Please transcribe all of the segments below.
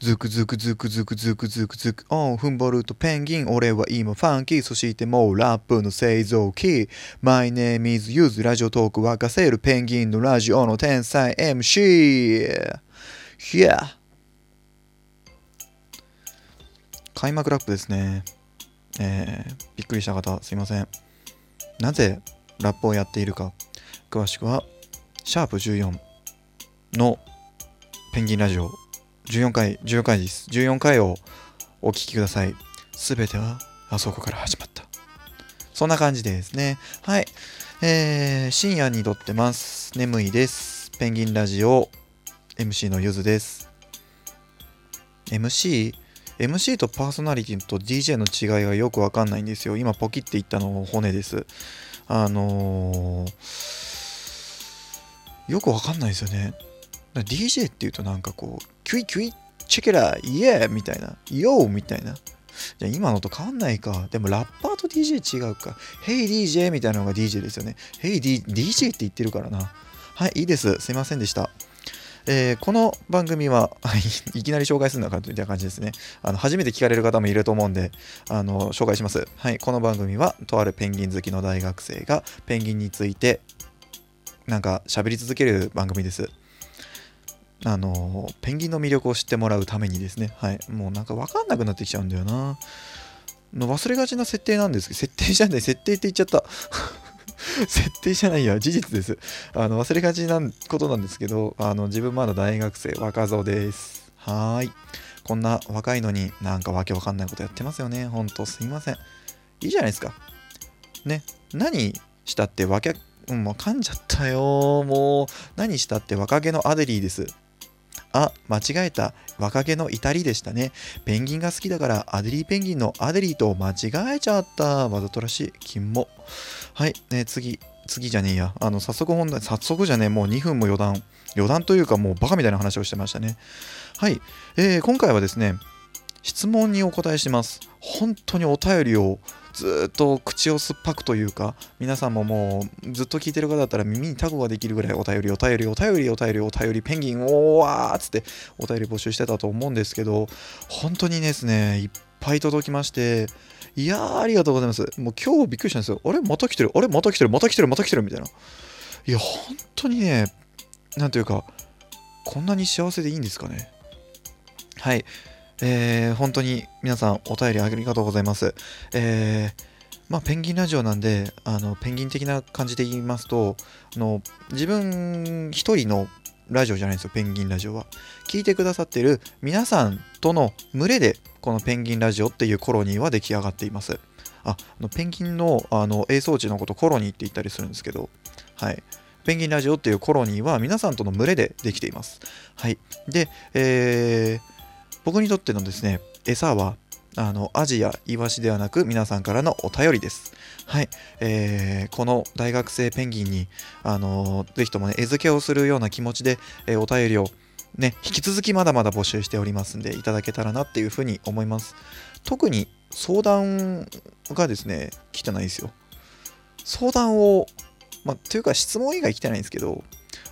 ズクズクズクズクズクズクズク。オン踏ん張るとペンギン。俺は今ファンキー。そしてもうラップの製造機 My name is Yuz ラジオトーク沸かせるペンギンのラジオの天才 MC Yeah 開幕ラップですね。えー、びっくりした方すいません。なぜラップをやっているか。詳しくはシャープ14のペンギンラジオ。14回14回です。14回をお聴きください。すべてはあそこから始まった。そんな感じですね。はい。えー、深夜に撮ってます。眠いです。ペンギンラジオ MC のゆずです。MC MC とパーソナリティと DJ の違いがよくわかんないんですよ。今ポキって言ったの骨です。あのー、よくわかんないですよね。DJ って言うとなんかこう、キュイキュイ、チェケラ、イエーみたいな、ヨーみたいな。じゃ今のと変わんないか。でもラッパーと DJ 違うか。Hey DJ みたいなのが DJ ですよね。Hey D DJ って言ってるからな。はい、いいです。すいませんでした。えー、この番組は、いきなり紹介するのかといった感じですね。あの初めて聞かれる方もいると思うんで、あの紹介します。はい、この番組は、とあるペンギン好きの大学生がペンギンについて、なんか喋り続ける番組です。あのペンギンの魅力を知ってもらうためにですね、はい、もうなんか分かんなくなってきちゃうんだよな。の忘れがちな設定なんですけど、設定じゃない、設定って言っちゃった。設定じゃないや、事実です。あの忘れがちなことなんですけど、あの自分まだ大学生、若造です。はーい。こんな若いのになんかわけわかんないことやってますよね。ほんとすいません。いいじゃないですか。ね。何したってわけ、うん、もう噛んじゃったよ。もう何したって若気のアデリーです。あ、間違えた。若気の至りでしたね。ペンギンが好きだからアデリーペンギンのアデリーと間違えちゃった。わざとらしい。金も。はい、ね、次。次じゃねえや。あの、早速本題、早速じゃねえ、もう2分も余談。余談というかもうバカみたいな話をしてましたね。はい。えー、今回はですね、質問にお答えします。本当にお便りをずっと口を酸っぱくというか、皆さんももうずっと聞いてる方だったら耳にタコができるぐらいお便り、お便り、お便り、お便り、お便り、ペンギン、おーわーっつってお便り募集してたと思うんですけど、本当にですね、いっぱい届きまして、いやー、ありがとうございます。もう今日びっくりしたんですよ。あれ？また来てる？あれ？また来てる？また来てる？また来てる？みたいな。いや、本当にね、なんというか、こんなに幸せでいいんですかね。はい。えー、本当に皆さんお便りありがとうございます。えー、まあ、ペンギンラジオなんで、あの、ペンギン的な感じで言いますと、あの自分一人のラジオじゃないんですよ、ペンギンラジオは。聞いてくださってる皆さんとの群れで、このペンギンラジオっていうコロニーは出来上がっています。あ、あのペンギンのあの映装置のことコロニーって言ったりするんですけど、はい。ペンギンラジオっていうコロニーは皆さんとの群れでできています。はい。で、えー、僕にとってのですね、餌は、あの、アジやイワシではなく、皆さんからのお便りです。はい。えー、この大学生ペンギンに、あのー、ぜひともね、餌付けをするような気持ちで、えー、お便りをね、引き続きまだまだ募集しておりますんで、いただけたらなっていうふうに思います。特に相談がですね、来てないですよ。相談を、まあ、というか質問以外来てないんですけど、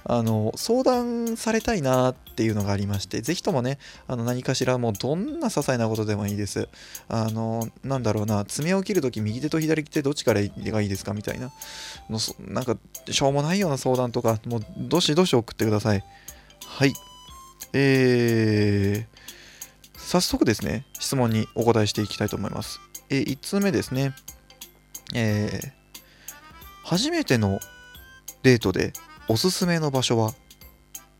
あの相談されたいなっていうのがありまして、ぜひともね、あの何かしらもうどんな些細なことでもいいです。あの、なんだろうな、爪を切るとき右手と左手どっちからがいいですか？みたいなの、なんかしょうもないような相談とか、もうどしどし送ってください。はい。えー、早速ですね、質問にお答えしていきたいと思います。えー、1通目ですね。えー、初めてのデートでおすすめの場所は？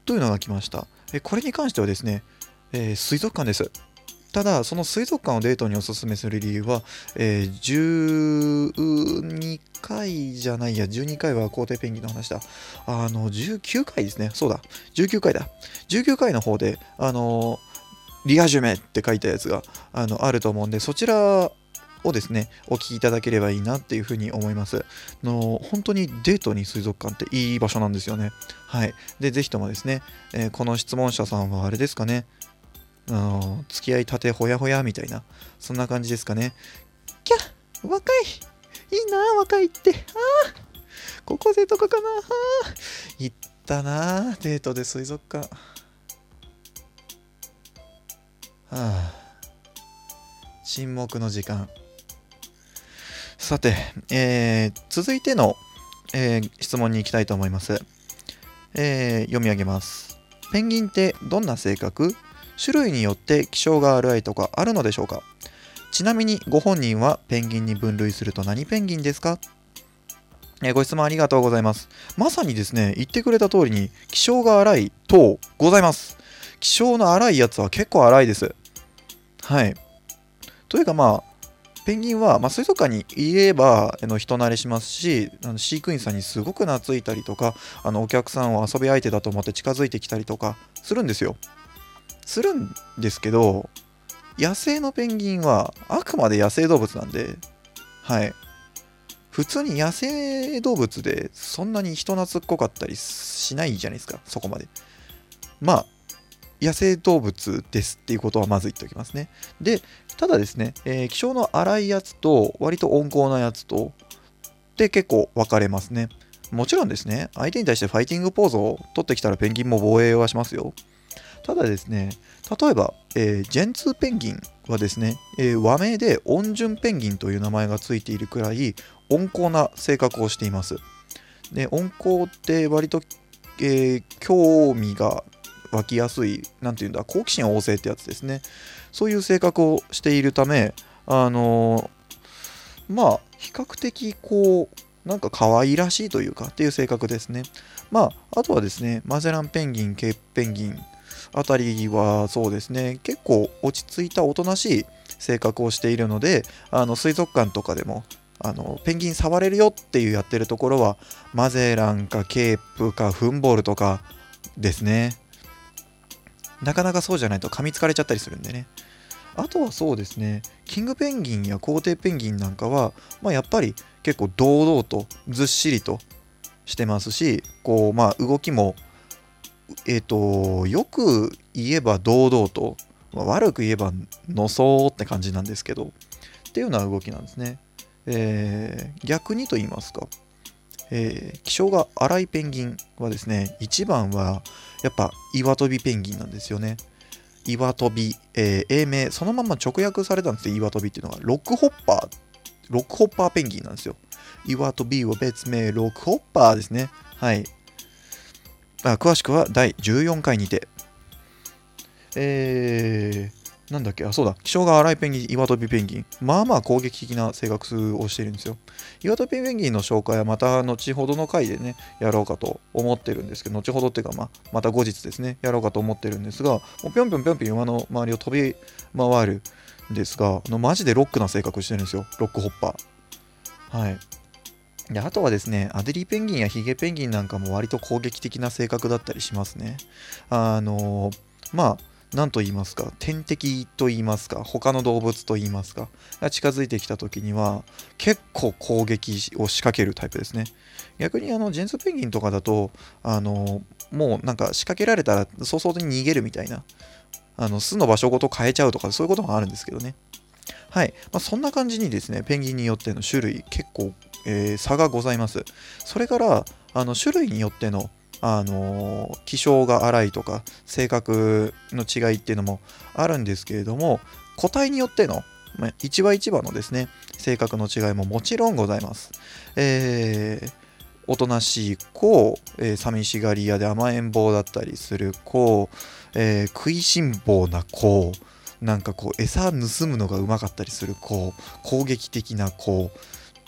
というのが来ました。えこれに関してはですね、えー、水族館です。ただ、その水族館をデートにおすすめする理由は、えー、12回じゃないや、12回は皇帝ペンギンの話だ。あの、19回ですね。そうだ、19回だ。19回の方で、あの、リアジュメって書いたやつがあのあると思うんで、そちらをですね、お聞きいただければいいなっていうふうに思います。の本当にデートに水族館っていい場所なんですよね。はい。で、ぜひともですね、えー、この質問者さんはあれですかね、あの付き合いたてほやほやみたいな、そんな感じですかね。キャ若いいいな若いって。ああ高校生とかかなあ行ったなデートで水族館。はあ沈黙の時間さて、えー、続いての、えー、質問に行きたいと思います、えー、読み上げますペンギンってどんな性格？種類によって気性が荒いとかあるのでしょうか？ちなみにご本人はペンギンに分類すると何ペンギンですか？えー、ご質問ありがとうございます。まさにですね、言ってくれた通りに、気性が荒いとございます。気性の荒いやつは結構荒いです。はい。というかまあ、ペンギンは、まあ、水族館にいればあの人慣れしますしあの飼育員さんにすごく懐いたりとかあのお客さんを遊び相手だと思って近づいてきたりとかするんですよ。するんですけど野生のペンギンはあくまで野生動物なんではい普通に野生動物でそんなに人懐っこかったりしないじゃないですかそこまでまあ野生動物ですっていうことはまず言っておきますね。で、ただですね、えー、気性の荒いやつと割と温厚なやつとで結構分かれますね。もちろんですね、相手に対してファイティングポーズを取ってきたらペンギンも防衛はしますよ。ただですね、例えば、えー、ジェンツーペンギンはですね、えー、和名で温順ペンギンという名前がついているくらい温厚な性格をしています。で温厚って割と、えー、興味が湧きやすい、なんていうんだ、好奇心旺盛ってやつですね。そういう性格をしているため、あのー、まあ、比較的こう、なんか可愛らしいというかっていう性格ですね。まあ、あとはですね、マゼランペンギン、ケープペンギンあたりはそうですね、結構落ち着いたおとなしい性格をしているので、あの水族館とかでもあのペンギン触れるよっていうやってるところはマゼランかケープかフンボールとかですねなかなかそうじゃないと噛みつかれちゃったりするんでね。あとはそうですね、キングペンギンや皇帝ペンギンなんかは、まあ、やっぱり結構堂々とずっしりとしてますし、こう、まあ、動きも、えっ、ー、と、よく言えば堂々と、まあ、悪く言えばのそうって感じなんですけど、っていうような動きなんですね。えー、逆にと言いますか、えー、気性が荒いペンギンはですね、一番はやっぱ岩飛びペンギンなんですよね。岩飛び、えー、英名、そのまま直訳されたんですよ、岩飛びっていうのが。ロックホッパー、ロックホッパーペンギンなんですよ。岩飛びは別名、ロックホッパーですね。はい。あ詳しくは第14回にて。えー、なんだっけ？あ、そうだ。気性が荒いペンギン、岩飛びペンギン。まあまあ攻撃的な性格をしているんですよ。岩飛びペンギンの紹介はまた後ほどの回でね、やろうかと思ってるんですけど、後ほどっていうか、まあ、また後日ですね、やろうかと思ってるんですが、もうぴょんぴょんぴょんぴょん馬の周りを飛び回るんですが、のマジでロックな性格してるんですよ。ロックホッパー。はい。であとはですね、アデリーペンギンやヒゲペンギンなんかも割と攻撃的な性格だったりしますね。あのー、まあ、何と言いますか？天敵と言いますか？他の動物と言いますか？が近づいてきた時には結構攻撃を仕掛けるタイプですね。逆にあのジェンスペンギンとかだとあのもうなんか仕掛けられたら早々に逃げるみたいなあの巣の場所ごと変えちゃうとかそういうこともあるんですけどね。はい、まあ、そんな感じにですねペンギンによっての種類結構、えー、差がございます。それからあの種類によってのあの気性が荒いとか性格の違いっていうのもあるんですけれども個体によっての一話一話のですね性格の違いももちろんございます。えー、おとなしい子、えー、寂しがり屋で甘えん坊だったりする子、えー、食いしん坊な子なんかこう餌盗むのがうまかったりする子攻撃的な子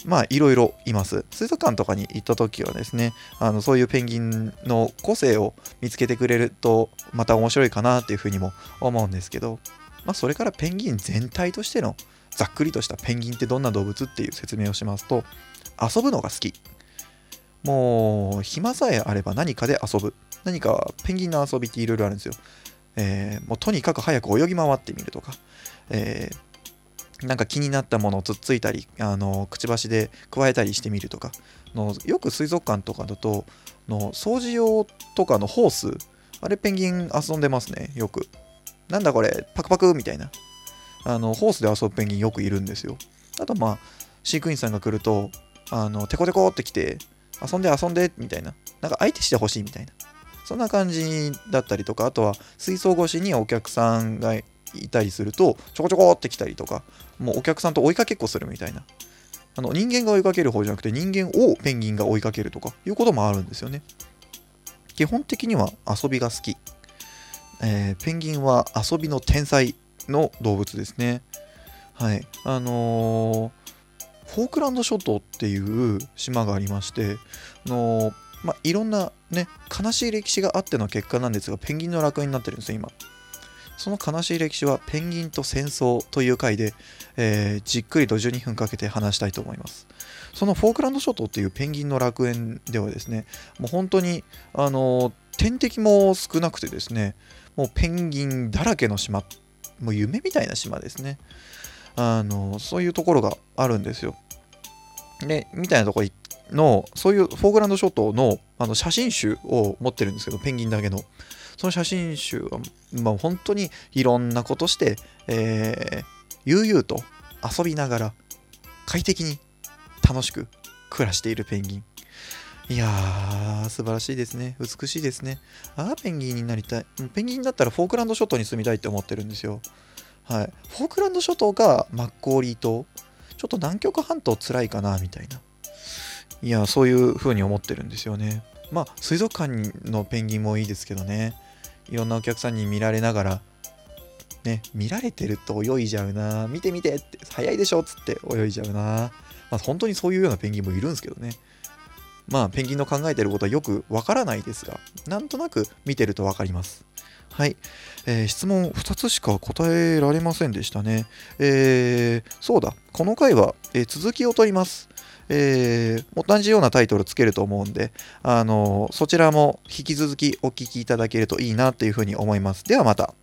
まあいろいろいます。水族館とかに行った時はですね、あのそういうペンギンの個性を見つけてくれるとまた面白いかなっていうふうにも思うんですけど、まあそれからペンギン全体としてのざっくりとしたペンギンってどんな動物っていう説明をしますと、遊ぶのが好き。もう暇さえあれば何かで遊ぶ。何かペンギンの遊びっていろいろあるんですよ。えー、もうとにかく早く泳ぎ回ってみるとか、えーなんか気になったものをつっついたりあのくちばしで加えたりしてみるとかのよく水族館とかだとの掃除用とかのホースあれペンギン遊んでますねよく。なんだこれパクパクみたいな。あのホースで遊ぶペンギンよくいるんですよ。あとまあ飼育員さんが来るとあのテコテコって来て遊んで遊んでみたいな。なんか相手してほしいみたいな。そんな感じだったりとかあとは水槽越しにお客さんがいたりするとちょこちょこって来たりとかもうお客さんと追いかけっこするみたいな。あの人間が追いかける方じゃなくて人間をペンギンが追いかけるとかいうこともあるんですよね。基本的には遊びが好き、えー、ペンギンは遊びの天才の動物ですね。はい。あのー、フォークランド諸島っていう島がありましてあのーまあ、いろんなね悲しい歴史があっての結果なんですがペンギンの楽園になってるんですよ今。その悲しい歴史はペンギンと戦争という回で、えー、じっくりと12分かけて話したいと思います。そのフォークランド諸島っていうペンギンの楽園ではですねもう本当にあの天敵も少なくてですねもうペンギンだらけの島もう夢みたいな島ですね。あのそういうところがあるんですよ。でみたいなとこのそういうフォークランド諸島のあの写真集を持ってるんですけどペンギンだけのその写真集は、まあ、本当にいろんなことして、えー、悠々と遊びながら快適に楽しく暮らしているペンギン。いやー、素晴らしいですね。美しいですね。ああ、ペンギンになりたい。ペンギンだったらフォークランド諸島に住みたいって思ってるんですよ。はい。フォークランド諸島がマッコーリー島。ちょっと南極半島つらいかな、みたいな。いや、そういう風に思ってるんですよね。まあ、水族館のペンギンもいいですけどね。いろんなお客さんに見られながら、ね、見られてると泳いじゃうな、見て見てって、早いでしょっつって泳いじゃうな。まあ、本当にそういうようなペンギンもいるんですけどね。まあ、ペンギンの考えてることはよくわからないですが、なんとなく見てるとわかります。はい、えー、質問2つしか答えられませんでしたね。えー、そうだ、この回は、えー、続きを取ります。えー、同じようなタイトルつけると思うんで、あのそちらも引き続きお聴きいただけるといいなというふうに思います。ではまた。